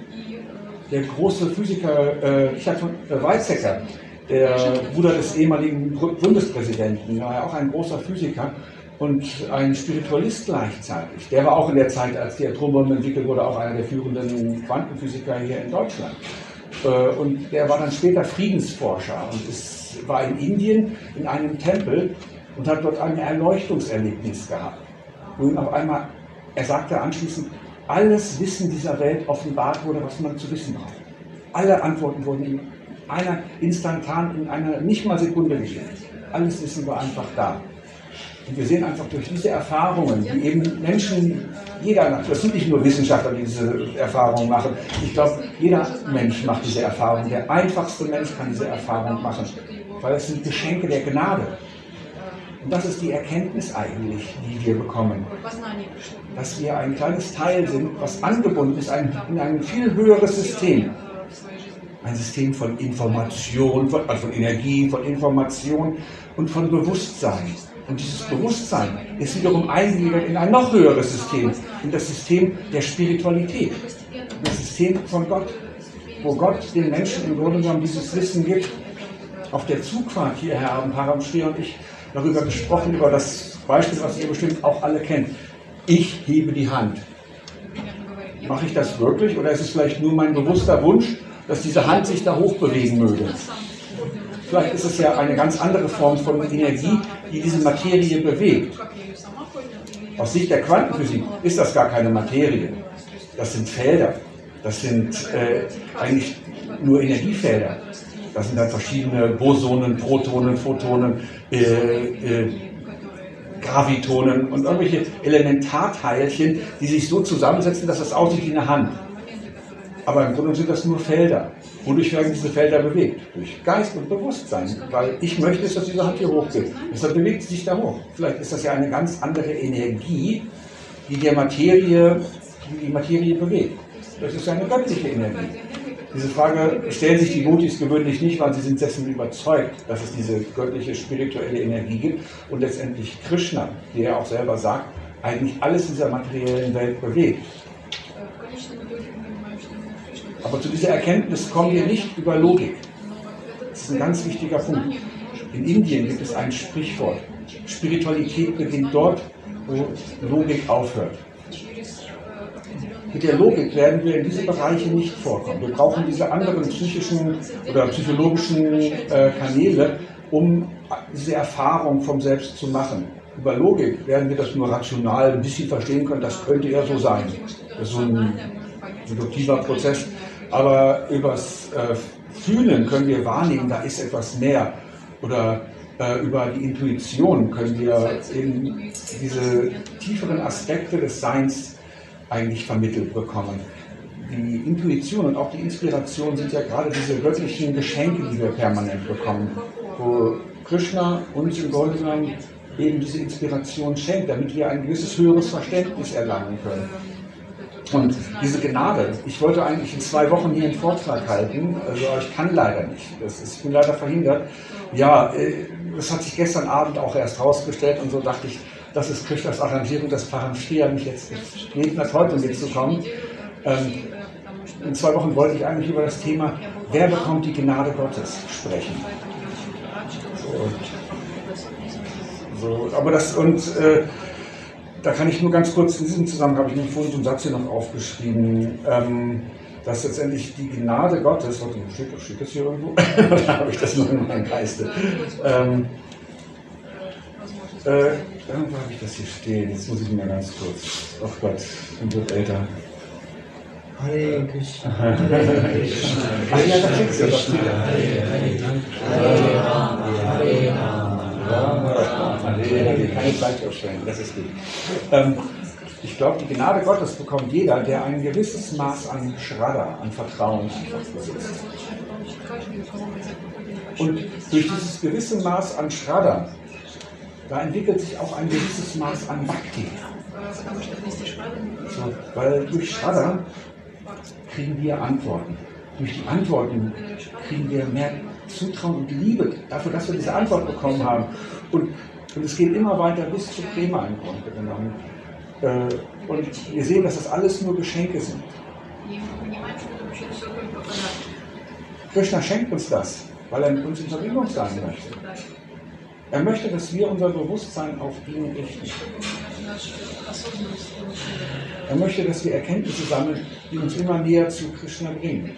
Der große Physiker äh, Richard von äh, Weizsäcker, der Bruder des ehemaligen Bundespräsidenten, war ja auch ein großer Physiker und ein Spiritualist gleichzeitig. Der war auch in der Zeit, als die Atombombe entwickelt wurde, auch einer der führenden Quantenphysiker hier in Deutschland. Äh, und der war dann später Friedensforscher und ist, war in Indien in einem Tempel und hat dort ein Erleuchtungserlebnis gehabt. Und auf einmal, er sagte anschließend, alles Wissen dieser Welt offenbart wurde, was man zu wissen braucht. Alle Antworten wurden in einer instantan, in einer nicht mal Sekunde gegeben. Alles Wissen war einfach da. Und wir sehen einfach durch diese Erfahrungen, die eben Menschen, jeder, das sind nicht nur Wissenschaftler, die diese Erfahrungen machen. Ich glaube, jeder Mensch macht diese Erfahrung. Der einfachste Mensch kann diese Erfahrung machen, weil es sind Geschenke der Gnade. Und das ist die Erkenntnis eigentlich, die wir bekommen. Dass wir ein kleines Teil sind, was angebunden ist in ein viel höheres System. Ein System von Information, von, also von Energie, von Information und von Bewusstsein. Und dieses Bewusstsein ist wiederum eingegliedert in ein noch höheres System, in das System der Spiritualität, das System von Gott, wo Gott den Menschen im Grunde genommen dieses Wissen gibt. Auf der Zugfahrt hierher haben Paramshri und ich darüber gesprochen, über das Beispiel, was ihr bestimmt auch alle kennt. Ich hebe die Hand. Mache ich das wirklich oder ist es vielleicht nur mein bewusster Wunsch, dass diese Hand sich da hoch bewegen möge? Vielleicht ist es ja eine ganz andere Form von Energie, die diese Materie bewegt. Aus Sicht der Quantenphysik ist das gar keine Materie. Das sind Felder. Das sind äh, eigentlich nur Energiefelder. Das sind dann verschiedene Bosonen, Protonen, Photonen, äh, äh, Gravitonen und irgendwelche Elementarteilchen, die sich so zusammensetzen, dass das aussieht wie eine Hand. Aber im Grunde sind das nur Felder. Wodurch werden diese Felder bewegt? Durch Geist und Bewusstsein. Weil ich möchte, dass diese Hand hier hochgeht. Deshalb bewegt sie sich da hoch. Vielleicht ist das ja eine ganz andere Energie, die der Materie, die, die Materie bewegt. Das ist eine göttliche Energie. Diese Frage stellen sich die Mutis gewöhnlich nicht, weil sie sind dessen überzeugt, dass es diese göttliche spirituelle Energie gibt und letztendlich Krishna, der ja auch selber sagt, eigentlich alles in dieser materiellen Welt bewegt. Aber zu dieser Erkenntnis kommen wir nicht über Logik. Das ist ein ganz wichtiger Punkt. In Indien gibt es ein Sprichwort. Spiritualität beginnt dort, wo Logik aufhört. Mit der Logik werden wir in diese Bereiche nicht vorkommen. Wir brauchen diese anderen psychischen oder psychologischen äh, Kanäle, um diese Erfahrung vom Selbst zu machen. Über Logik werden wir das nur rational ein bisschen verstehen können, das könnte ja so sein. Das ist ein deduktiver Prozess. Aber übers äh, Fühlen können wir wahrnehmen, da ist etwas mehr. Oder äh, über die Intuition können wir eben diese tieferen Aspekte des Seins eigentlich vermittelt bekommen. Die Intuition und auch die Inspiration sind ja gerade diese göttlichen Geschenke, die wir permanent bekommen, wo Krishna uns im genommen eben diese Inspiration schenkt, damit wir ein gewisses höheres Verständnis erlangen können. Und diese Gnade, ich wollte eigentlich in zwei Wochen hier einen Vortrag halten, also ich kann leider nicht. Das ist, ich bin leider verhindert. Ja, äh, das hat sich gestern Abend auch erst rausgestellt und so dachte ich, das ist Krishnas Arrangierung, dass Paramshriya mich jetzt gebeten hat, heute mitzukommen. Ähm, in zwei Wochen wollte ich eigentlich über das Thema, wer bekommt die Gnade Gottes, sprechen. So, so aber das, und äh, da kann ich nur ganz kurz, in diesem Zusammenhang habe ich mir vorhin so einen Satz hier noch aufgeschrieben, ähm, dass letztendlich die Gnade Gottes, warte, steht, steht das hier irgendwo? da habe ich das nur in meinem Geiste. Ähm, äh, irgendwo habe ich das hier stehen. Jetzt muss ich mir ganz kurz. Ach Gott, ich bin wird älter. Hare Krishna, Hare Krishna, steht es ja. Krishna, Hare Hare, Hare Rama, Hare Rama, Aufstellen, das ist gut. Ähm, ich glaube, die Gnade Gottes bekommt jeder, der ein gewisses Maß an Schradda, an Vertrauen besitzt. Und durch dieses gewisse Maß an Schradda, da entwickelt sich auch ein gewisses Maß an Bhakti. So, weil durch Schradda kriegen wir Antworten. Durch die Antworten kriegen wir mehr Zutrauen und Liebe dafür, dass wir diese Antwort bekommen haben. Und, und es geht immer weiter bis zu Prima im Grunde genommen. Äh, und wir sehen, dass das alles nur Geschenke sind. Krishna schenkt uns das, weil er mit uns in Verbindung sein möchte. Er möchte, dass wir unser Bewusstsein auf ihn richten. Er möchte, dass wir Erkenntnisse sammeln, die uns immer näher zu Krishna bringen.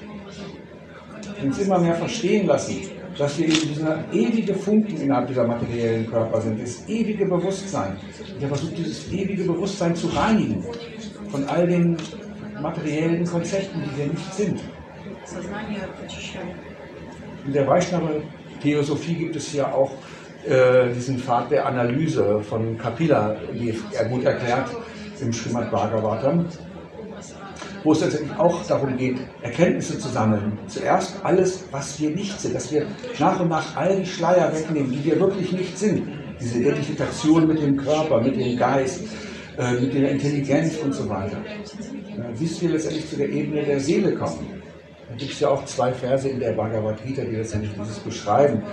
Die uns immer mehr verstehen lassen, dass wir eben dieser ewige Funken innerhalb dieser materiellen Körper sind, das ewige Bewusstsein. Und er versucht, dieses ewige Bewusstsein zu reinigen von all den materiellen Konzepten, die wir nicht sind. In der Vaishnava-Theosophie gibt es ja auch äh, diesen Pfad der Analyse von Kapila, wie er gut erklärt im Srimad Bhagavatam, wo es letztendlich auch darum geht, Erkenntnisse zu sammeln. Zuerst alles, was wir nicht sind, dass wir nach und nach all die Schleier wegnehmen, die wir wirklich nicht sind. Diese Identifikation mit dem Körper, mit dem Geist, äh, mit der Intelligenz und so weiter. Äh, bis wir letztendlich zu der Ebene der Seele kommen. Da gibt es ja auch zwei Verse in der Bhagavad Gita, die letztendlich dieses beschreiben.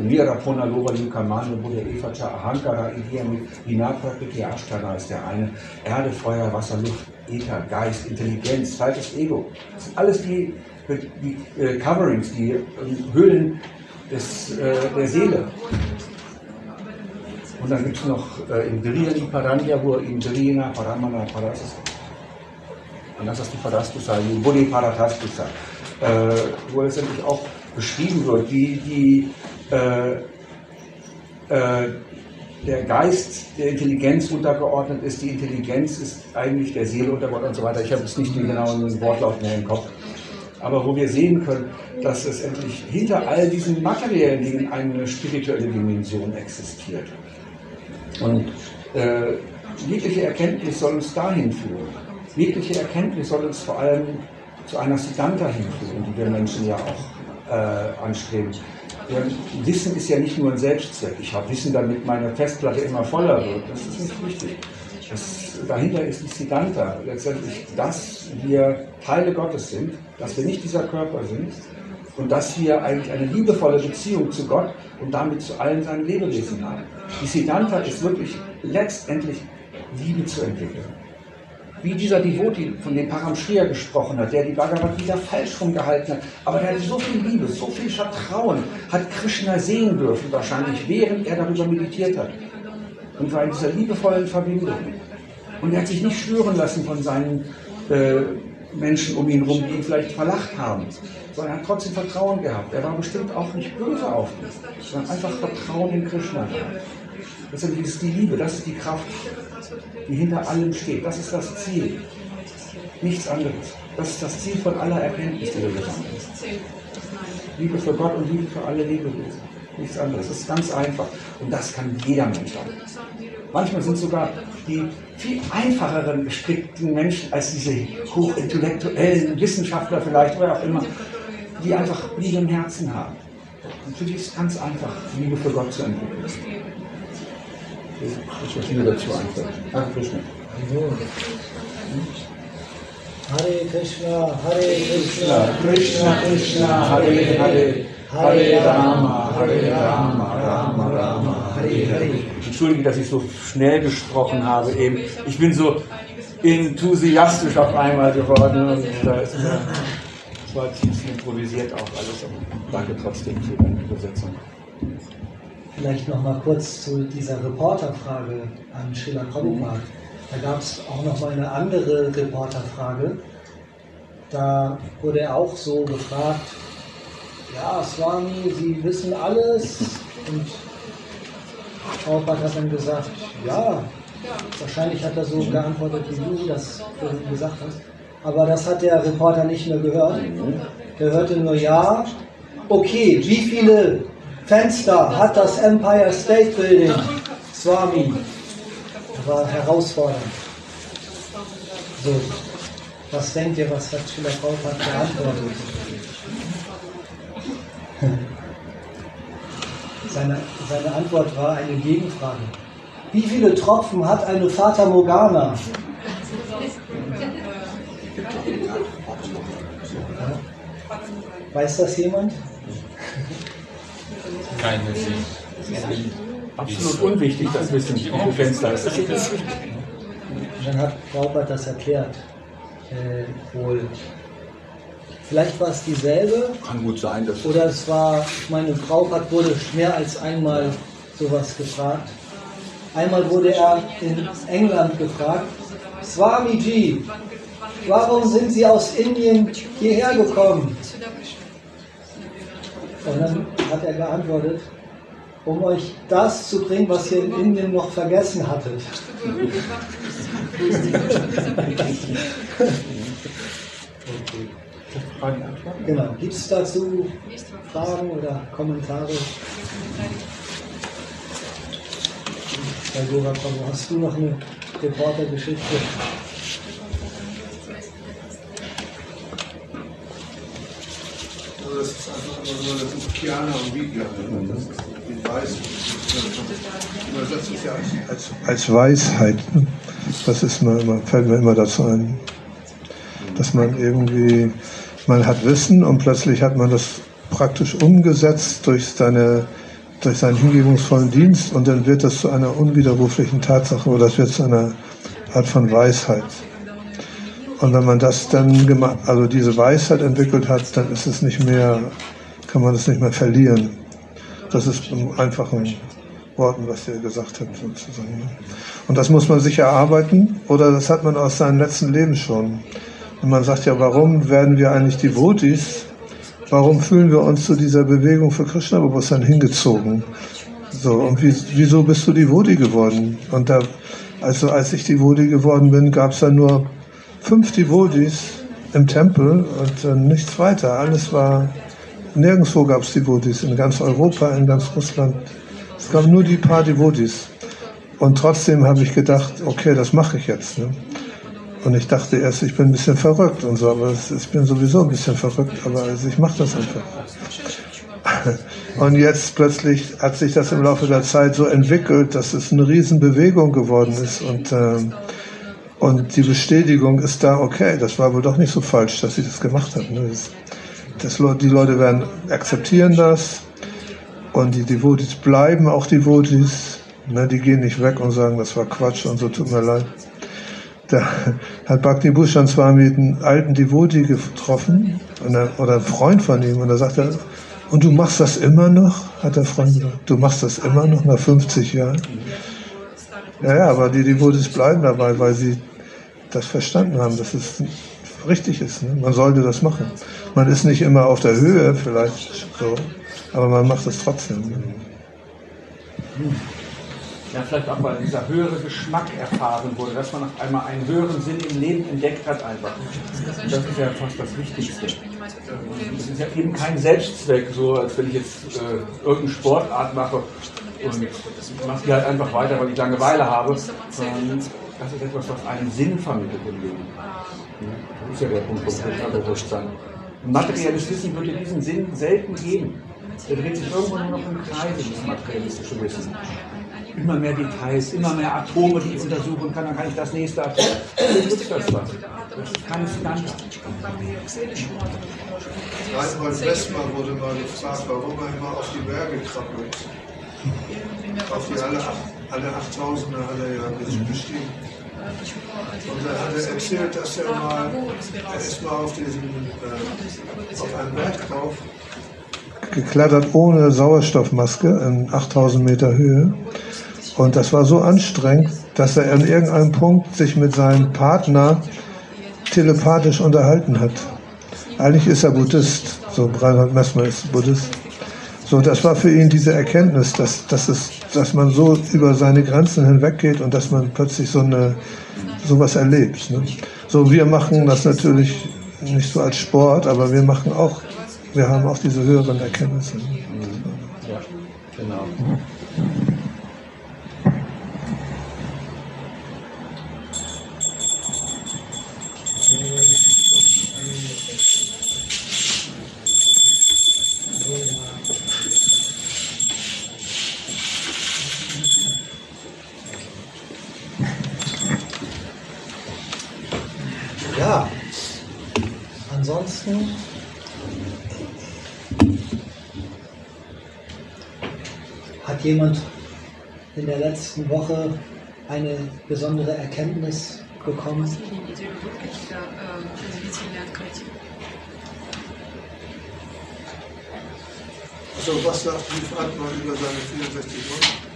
Mira Pona Lova Yukamano Buddha Evacha Ahankara Idiyami Vinaprakriti Ashtana ist der eine. Erde, Feuer, Wasser, Luft, Äther, Geist, Intelligenz, zweites Ego. Das sind alles die, die äh, Coverings, die äh, Höhlen des, äh, der Seele. Und dann gibt es noch äh, Indriya Paranya, wo Paramana Parasas Anasasti Parastusa, Buddhi Paratastusa, äh, wo letztendlich auch beschrieben wird, wie die, äh, äh, der Geist der Intelligenz untergeordnet ist, die Intelligenz ist eigentlich der Seele untergeordnet und so weiter. Ich habe jetzt nicht den genauen Wortlaut mehr im Kopf. Aber wo wir sehen können, dass es endlich hinter all diesen materiellen Dingen eine spirituelle Dimension existiert. Und äh, jegliche Erkenntnis soll uns dahin führen. Jegliche Erkenntnis soll uns vor allem zu einer Siddhanta hinführen, die wir Menschen ja auch äh, anstreben. Ja, Wissen ist ja nicht nur ein Selbstzweck. Ich habe Wissen, damit meine Festplatte immer voller wird. Das ist nicht wichtig. Das, dahinter ist die Siddhanta. Letztendlich, dass wir Teile Gottes sind, dass wir nicht dieser Körper sind und dass wir eigentlich eine liebevolle Beziehung zu Gott und damit zu allen seinen Lebewesen haben. Die Siddhanta ist wirklich letztendlich Liebe zu entwickeln. Wie dieser Devoti, von dem Paramshriya gesprochen hat, der die Bhagavad Gita falsch rumgehalten hat. Aber der hatte so viel Liebe, so viel Vertrauen, hat Krishna sehen dürfen, wahrscheinlich, während er darüber meditiert hat. Und war in dieser liebevollen Verbindung. Und er hat sich nicht stören lassen von seinen äh, Menschen um ihn herum, die ihn vielleicht verlacht haben, sondern er hat trotzdem Vertrauen gehabt. Er war bestimmt auch nicht böse auf ihn, sondern einfach Vertrauen in Krishna. Deshalb ist die Liebe, das ist die Kraft, die hinter allem steht. Das ist das Ziel. Nichts anderes. Das ist das Ziel von aller Erkenntnis, die wir haben. Liebe für Gott und Liebe für alle Lebewesen. Nichts anderes. Das ist ganz einfach. Und das kann jeder Mensch haben. Manchmal sind sogar die viel einfacheren gestrickten Menschen als diese hochintellektuellen Wissenschaftler vielleicht oder auch immer, die einfach Liebe im Herzen haben. Und für die ist es ganz einfach, Liebe für Gott zu entwickeln. Ist, was mir dazu einfällt. Danke, Krishna. Hare Krishna, Hare Krishna, Krishna Krishna, Hare Hare, Hare Rama, Hare Rama, Rama Rama, Hare Hare. Entschuldige, dass ich so schnell gesprochen habe eben. Ich bin so enthusiastisch auf einmal geworden und da ist mir, das war ziemlich improvisiert auch alles. Aber danke trotzdem für deine Übersetzung. Vielleicht noch mal kurz zu dieser Reporterfrage an Schiller Prabhupada. Da gab es auch noch mal eine andere Reporterfrage. Da wurde er auch so gefragt, ja, Swami, Sie wissen alles. Und Prabhupada hat dann gesagt, ja, wahrscheinlich hat er so geantwortet, wie du das vorhin gesagt hast. Aber das hat der Reporter nicht mehr gehört. Der hörte nur, ja, okay, wie viele Fenster hat das Empire State Building, Swami? Das war herausfordernd. So, was denkt ihr, was hat Schiller Prabhupada geantwortet? Seine, seine Antwort war eine Gegenfrage. Wie viele Tropfen hat eine Fata Morgana? Weiß das jemand? Keine Absolut unwichtig, das Wissen, wie viele Fenster es dann hat Prabhupada das erklärt. Äh, wohl. Vielleicht war es dieselbe Kann gut sein, dass oder es war, ich meine, Prabhupada wurde mehr als einmal sowas gefragt. Einmal wurde er in England gefragt, Swamiji, warum sind Sie aus Indien hierher gekommen? Und dann hat er geantwortet, um euch das zu bringen, was ihr in Indien noch vergessen hattet. Genau. Gibt es dazu Fragen oder Kommentare? Herr Gora, hast du noch eine Reportergeschichte? Das ist einfach immer nur, das ist Kiana und ne? Das ist die Weiß. Ja als, als Weisheit. ne? Das ist mir immer, fällt mir immer dazu ein. Dass man irgendwie, man hat Wissen und plötzlich hat man das praktisch umgesetzt durch seine durch seinen hingebungsvollen Dienst und dann wird das zu einer unwiderruflichen Tatsache oder das wird zu einer Art von Weisheit. Und wenn man das dann gemacht, also diese Weisheit entwickelt hat, dann ist es nicht mehr, kann man es nicht mehr verlieren. Das ist in einfachen Worten, was ihr gesagt habt, sozusagen. Und das muss man sich erarbeiten oder das hat man aus seinem letzten Leben schon. Und man sagt ja, warum werden wir eigentlich Devotis? Warum fühlen wir uns zu dieser Bewegung für Krishna-Bewusstsein hingezogen? So, und wie, wieso bist du Devoti geworden? Und da, also als ich Devoti geworden bin, gab es dann nur fünf Devotis im Tempel und äh, nichts weiter. Alles war, nirgendwo gab es Devotis, in ganz Europa, in ganz Russland. Es gab nur die paar Devotis. Und trotzdem habe ich gedacht, okay, das mache ich jetzt. Ne? Und ich dachte erst, ich bin ein bisschen verrückt und so, aber ich bin sowieso ein bisschen verrückt, aber also ich mache das einfach. Und jetzt plötzlich hat sich das im Laufe der Zeit so entwickelt, dass es eine Riesenbewegung geworden ist und, ähm, und die Bestätigung ist da, okay, das war wohl doch nicht so falsch, dass ich das gemacht habe. Ne? Das, das, die Leute werden akzeptieren das und die Devotis bleiben auch Devotis. Ne? Die gehen nicht weg und sagen, das war Quatsch und so, tut mir leid. da hat Bhakti Bhushan zwar mit einem alten Devoti getroffen, oder ein Freund von ihm, und da sagt er, und du machst das immer noch? Hat der Freund gesagt. Du machst das immer noch nach 50 Jahren? Ja, ja, aber die Devotis bleiben dabei, weil sie das verstanden haben, dass es richtig ist. Ne? Man sollte das machen. Man ist nicht immer auf der Höhe, vielleicht so, aber man macht es trotzdem. Ne? Ja, vielleicht auch, weil dieser höhere Geschmack erfahren wurde, dass man auf einmal einen höheren Sinn im Leben entdeckt hat einfach. Das ist ja fast das Wichtigste. Das ist ja eben kein Selbstzweck, so als wenn ich jetzt äh, irgendeine Sportart mache und mache die halt einfach weiter, weil ich Langeweile habe, sondern das ist etwas, was einen Sinn vermittelt im Leben. Das ist ja der Punkt vom Unterbewusstsein. Materielles Wissen würde diesen Sinn selten geben. Der dreht sich irgendwo nur noch im Kreis, das materialistische Wissen immer mehr Details, immer mehr Atome, die ich untersuchen kann, dann kann ich das nächste Atom. Wie nutzt das was? Das ist keine Standard. Reinhold Westmer wurde mal gefragt, warum er immer auf die Berge krabbelt. Auf die alle, alle 8000er hat er ja bestiegen. Und dann hat er erzählt, dass er mal, er ist mal auf, diesen, äh, auf einem Berg drauf geklettert ohne Sauerstoffmaske in 8000 Meter Höhe. Und das war so anstrengend, dass er an irgendeinem Punkt sich mit seinem Partner telepathisch unterhalten hat. Eigentlich ist er Buddhist, so Reinhard Messmer ist Buddhist. So, das war für ihn diese Erkenntnis, dass, dass, es, dass man so über seine Grenzen hinweggeht und dass man plötzlich so eine sowas erlebt. Ne? So, wir machen das natürlich nicht so als Sport, aber wir machen auch, wir haben auch diese höheren Erkenntnisse. Ja, jemand in der letzten Woche eine besondere Erkenntnis bekommen? Also was sagt die Fatma über seine 64 Wochen?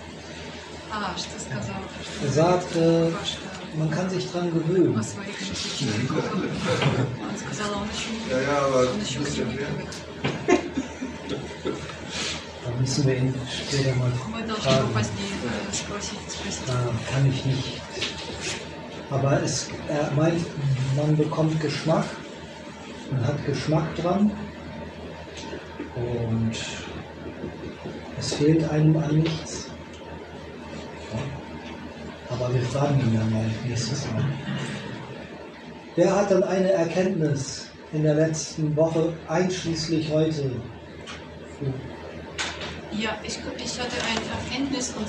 Er sagt, äh, man kann sich dran gewöhnen. ja, ja, aber ein bisschen mehr müssen wir ihn später mal fragen. Ah, kann ich nicht. Aber es, er meint, man bekommt Geschmack, man hat Geschmack dran und es fehlt einem an nichts. Aber wir fragen ihn dann mal nächstes Mal. Wer hat dann eine Erkenntnis in der letzten Woche, einschließlich heute? Ja, ich, ich hatte eine Erkenntnis und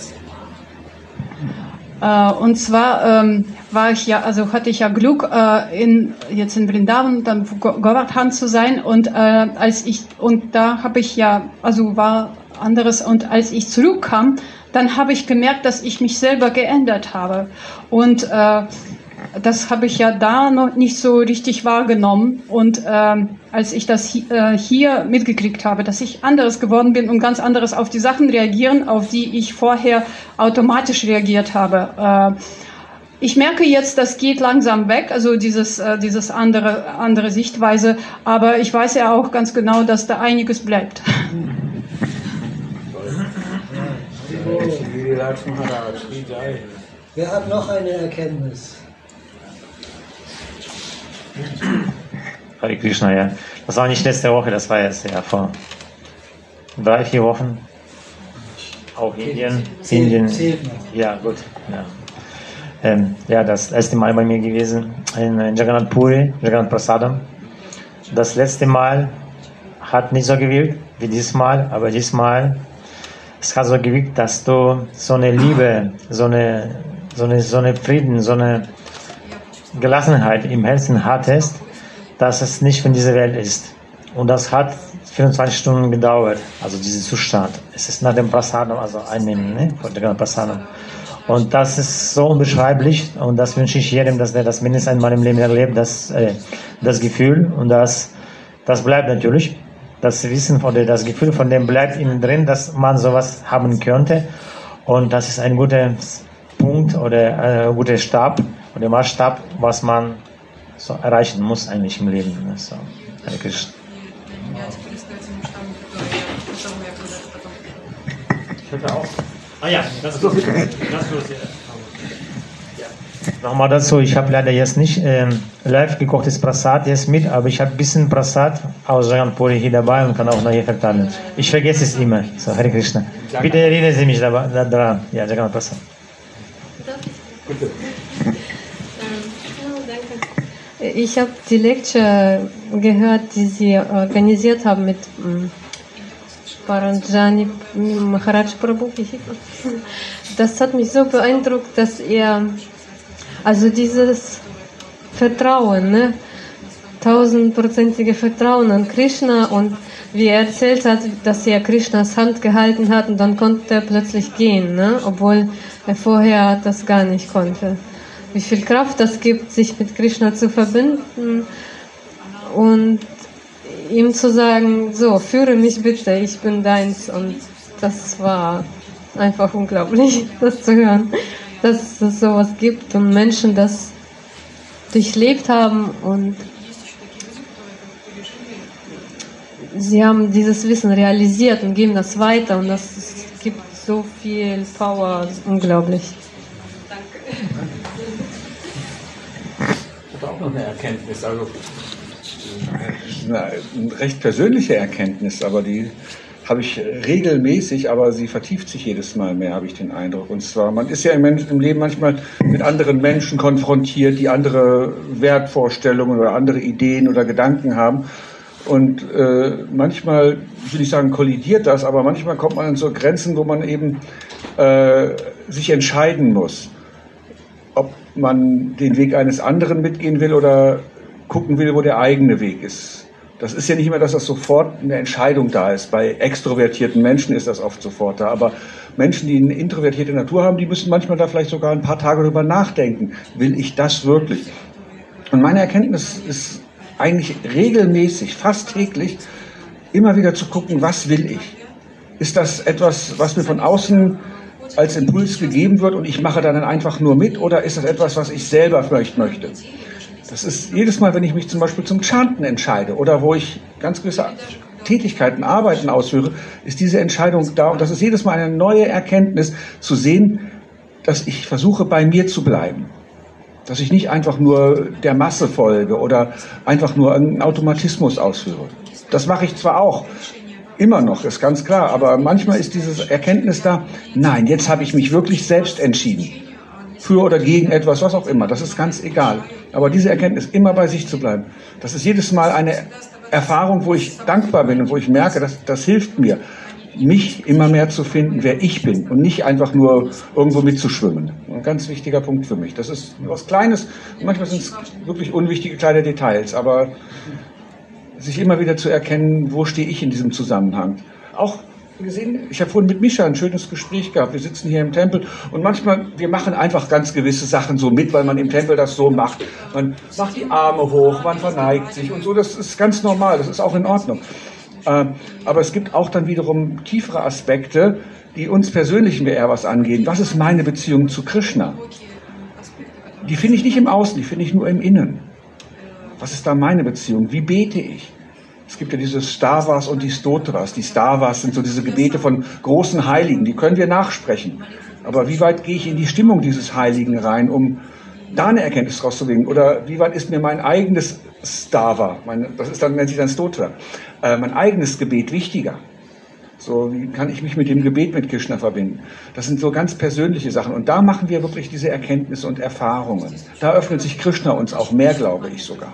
Äh, Und zwar ähm, war ich ja, also hatte ich ja Glück, äh, in, jetzt in Vrindavan, dann Go- Govardhan zu sein und äh, als ich und da habe ich ja, also war anderes und als ich zurückkam, dann habe ich gemerkt, dass ich mich selber geändert habe. Und äh, das habe ich ja da noch nicht so richtig wahrgenommen. Und ähm, als ich das hi äh, hier mitgekriegt habe, dass ich anderes geworden bin und ganz anderes auf die Sachen reagieren, auf die ich vorher automatisch reagiert habe. Äh, ich merke jetzt, das geht langsam weg, also dieses, äh, dieses andere, andere Sichtweise. Aber ich weiß ja auch ganz genau, dass da einiges bleibt. Wer hat noch eine Erkenntnis? Hare Krishna, ja. Das war nicht letzte Woche, das war jetzt ja vor drei, vier Wochen. Auch Indien. Zählt- Indien. zählt. Ja, gut. Ja. Ähm, ja, das erste Mal bei mir gewesen in äh, Jagannath Puri, Jagannath Prasadam. Das letzte Mal hat nicht so gewirkt wie diesmal, aber diesmal es hat so gewirkt, dass du so eine Liebe, so eine, so eine, so eine Frieden, so eine Gelassenheit im Herzen hattest, dass es nicht von dieser Welt ist. Und das hat 24 Stunden gedauert, also dieser Zustand. Es ist nach dem Prasadam, also einnehmen, ne, von der Prasadam. Und das ist so unbeschreiblich und das wünsche ich jedem, dass der das mindestens einmal im Leben erlebt, das, äh, das Gefühl und das, das bleibt natürlich. Das Wissen oder das Gefühl von dem bleibt innen drin, dass man sowas haben könnte. Und das ist ein guter Punkt oder ein guter Stab oder Maßstab, was man so erreichen muss eigentlich im Leben. So, Hare Krishna. Ich auch. Ah ja, ja. Nochmal dazu, ich habe leider jetzt nicht ähm, live gekochtes Prasad jetzt mit, aber ich habe ein bisschen Prasad aus Jaganpuri hier dabei und kann auch nachher verteilen. Ich vergesse es immer. So, Hare Krishna. Bitte erinnern Sie mich daran. Ja, Jagan Prasad. Ich habe die Lecture gehört, die Sie organisiert haben mit ähm, Paranjani Maharaj Prabhu. Das hat mich so beeindruckt, dass er, also dieses Vertrauen, ne? tausendprozentige Vertrauen an Krishna und wie er erzählt hat, dass er Krishnas Hand gehalten hat und dann konnte er plötzlich gehen, ne? obwohl er vorher das gar nicht konnte. Wie viel Kraft das gibt, sich mit Krishna zu verbinden und ihm zu sagen, so, führe mich bitte, ich bin deins. Und das war einfach unglaublich, das zu hören, dass es sowas gibt und Menschen das durchlebt haben und sie haben dieses Wissen realisiert und geben das weiter und das gibt so viel Power, unglaublich. Habe auch noch eine Erkenntnis. Also eine recht persönliche Erkenntnis, aber die habe ich regelmäßig, aber sie vertieft sich jedes Mal mehr, habe ich den Eindruck. Und zwar, man ist ja im, im Leben manchmal mit anderen Menschen konfrontiert, die andere Wertvorstellungen oder andere Ideen oder Gedanken haben. Und äh, manchmal, ich will nicht sagen, kollidiert das, aber manchmal kommt man an so Grenzen, wo man eben äh, sich entscheiden muss, man den Weg eines anderen mitgehen will oder gucken will, wo der eigene Weg ist. Das ist ja nicht immer, dass das sofort eine Entscheidung da ist. Bei extrovertierten Menschen ist das oft sofort da. Aber Menschen, die eine introvertierte Natur haben, die müssen manchmal da vielleicht sogar ein paar Tage drüber nachdenken. Will ich das wirklich? Und meine Erkenntnis ist eigentlich regelmäßig, fast täglich, immer wieder zu gucken, was will ich? Ist das etwas, was mir von außen als Impuls gegeben wird und ich mache dann einfach nur mit? Oder ist das etwas, was ich selber vielleicht möchte? Das ist jedes Mal, wenn ich mich zum Beispiel zum Chanten entscheide oder wo ich ganz gewisse Tätigkeiten, Arbeiten ausführe, ist diese Entscheidung da. Und das ist jedes Mal eine neue Erkenntnis zu sehen, dass ich versuche, bei mir zu bleiben. Dass ich nicht einfach nur der Masse folge oder einfach nur einen Automatismus ausführe. Das mache ich zwar auch, immer noch, ist ganz klar, aber manchmal ist diese Erkenntnis da, nein, jetzt habe ich mich wirklich selbst entschieden für oder gegen etwas, was auch immer. Das ist ganz egal. Aber diese Erkenntnis, immer bei sich zu bleiben, das ist jedes Mal eine Erfahrung, wo ich dankbar bin und wo ich merke, dass, das hilft mir, mich immer mehr zu finden, wer ich bin und nicht einfach nur irgendwo mitzuschwimmen. Ein ganz wichtiger Punkt für mich. Das ist was Kleines, manchmal sind es wirklich unwichtige kleine Details, aber sich immer wieder zu erkennen, wo stehe ich in diesem Zusammenhang. Auch gesehen, ich habe vorhin mit Mischa ein schönes Gespräch gehabt. Wir sitzen hier im Tempel und manchmal, wir machen einfach ganz gewisse Sachen so mit, weil man im Tempel das so macht. Man macht die Arme hoch, man verneigt sich und so. Das ist ganz normal, das ist auch in Ordnung. Ähm, aber es gibt auch dann wiederum tiefere Aspekte, die uns persönlich eher was angehen. Was ist meine Beziehung zu Krishna? Die finde ich nicht im Außen, die finde ich nur im Innen. Was ist da meine Beziehung? Wie bete ich? Es gibt ja diese Stavas und die Stotras. Die Stavas sind so diese Gebete von großen Heiligen, die können wir nachsprechen. Aber wie weit gehe ich in die Stimmung dieses Heiligen rein, um da eine Erkenntnis rauszulegen? Oder wie weit ist mir mein eigenes Stava, mein, das ist dann, nennt sich dann Stotra, äh, mein eigenes Gebet wichtiger? So, wie kann ich mich mit dem Gebet mit Krishna verbinden? Das sind so ganz persönliche Sachen. Und da machen wir wirklich diese Erkenntnisse und Erfahrungen. Da öffnet sich Krishna uns auch mehr, glaube ich sogar.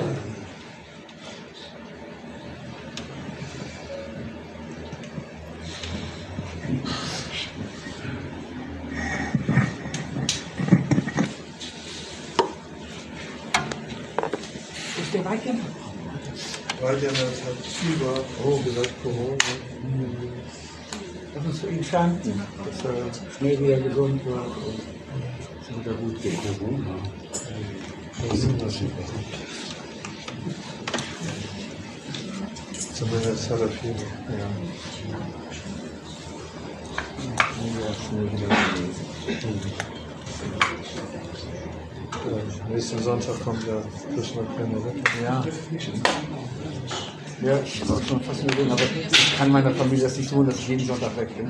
Der hat Fieber, oh, gesagt Corona. Lass uns für ihn danken, dass er schnell wieder gesund wird und es wieder gut geht. Das ist das super. Zumindest hat er Fieber. Ja. Ja, schnell wieder äh, nächsten Sonntag kommt ja Krishna Krishna. Ne? Ja. Ja, ich habe auch schon fast gesehen, aber ich kann meiner Familie das nicht tun, dass ich jeden Sonntag weg bin.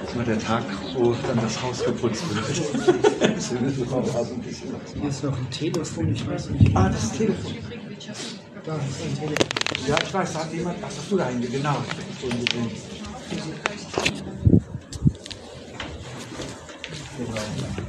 Das war der Tag, wo dann das Haus geputzt wird. Hier ist noch ein Telefon, ich weiß nicht. Ah, das ist ein Telefon. Da ist ein Telefon. Ja, ich weiß, da hat jemand. Ach, hast du da hinten, genau. Genau.